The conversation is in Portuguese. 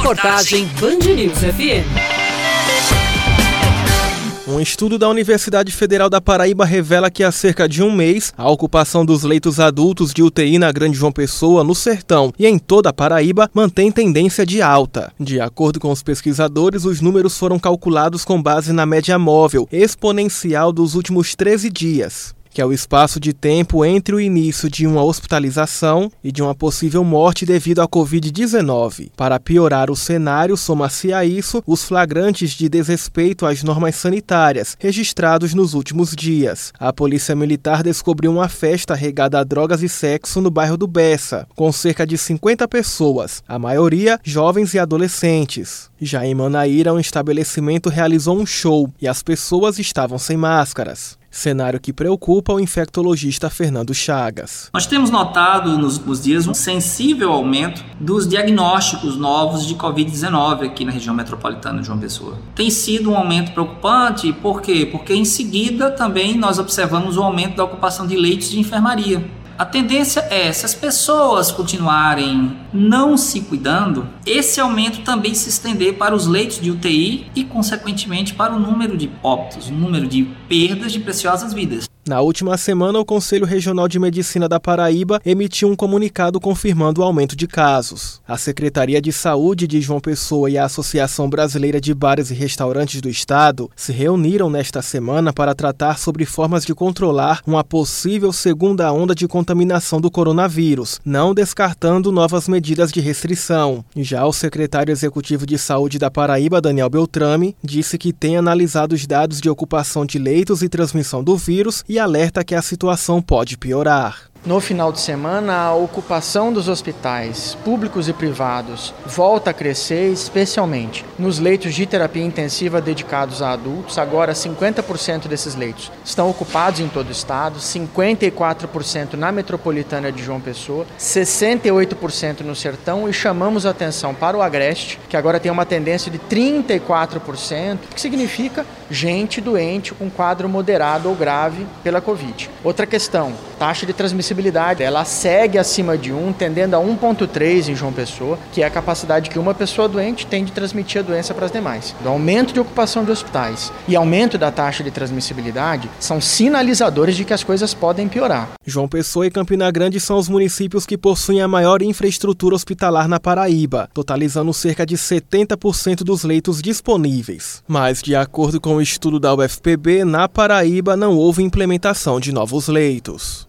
Reportagem Band News FM. Um estudo da Universidade Federal da Paraíba revela que há cerca de um mês, a ocupação dos leitos adultos de UTI na Grande João Pessoa, no Sertão e em toda a Paraíba mantém tendência de alta. De acordo com os pesquisadores, os números foram calculados com base na média móvel exponencial dos últimos 13 dias que é o espaço de tempo entre o início de uma hospitalização e de uma possível morte devido à Covid-19. Para piorar o cenário, soma-se a isso os flagrantes de desrespeito às normas sanitárias registrados nos últimos dias. A Polícia Militar descobriu uma festa regada a drogas e sexo no bairro do Bessa, com cerca de 50 pessoas, a maioria jovens e adolescentes. Já em Manaíra, um estabelecimento realizou um show e as pessoas estavam sem máscaras cenário que preocupa o infectologista Fernando Chagas. Nós temos notado nos últimos dias um sensível aumento dos diagnósticos novos de Covid-19 aqui na região metropolitana de João Pessoa. Tem sido um aumento preocupante, por quê? Porque em seguida também nós observamos o aumento da ocupação de leitos de enfermaria. A tendência é, se as pessoas continuarem não se cuidando, esse aumento também se estender para os leitos de UTI e, consequentemente, para o número de óbitos, o número de perdas de preciosas vidas. Na última semana, o Conselho Regional de Medicina da Paraíba emitiu um comunicado confirmando o aumento de casos. A Secretaria de Saúde de João Pessoa e a Associação Brasileira de Bares e Restaurantes do Estado se reuniram nesta semana para tratar sobre formas de controlar uma possível segunda onda de contaminação do coronavírus, não descartando novas medidas de restrição. Já o secretário executivo de Saúde da Paraíba, Daniel Beltrame, disse que tem analisado os dados de ocupação de leitos e transmissão do vírus e alerta que a situação pode piorar. No final de semana, a ocupação dos hospitais públicos e privados volta a crescer, especialmente nos leitos de terapia intensiva dedicados a adultos. Agora, 50% desses leitos estão ocupados em todo o estado, 54% na metropolitana de João Pessoa, 68% no sertão e chamamos atenção para o Agreste, que agora tem uma tendência de 34%, que significa gente doente com quadro moderado ou grave pela Covid. Outra questão, taxa de transmissibilidade, ela segue acima de 1, tendendo a 1.3 em João Pessoa, que é a capacidade que uma pessoa doente tem de transmitir a doença para as demais. O aumento de ocupação de hospitais e aumento da taxa de transmissibilidade são sinalizadores de que as coisas podem piorar. João Pessoa e Campina Grande são os municípios que possuem a maior infraestrutura hospitalar na Paraíba, totalizando cerca de 70% dos leitos disponíveis. Mas, de acordo com o estudo da UFPB, na Paraíba não houve implementação de novos leitos.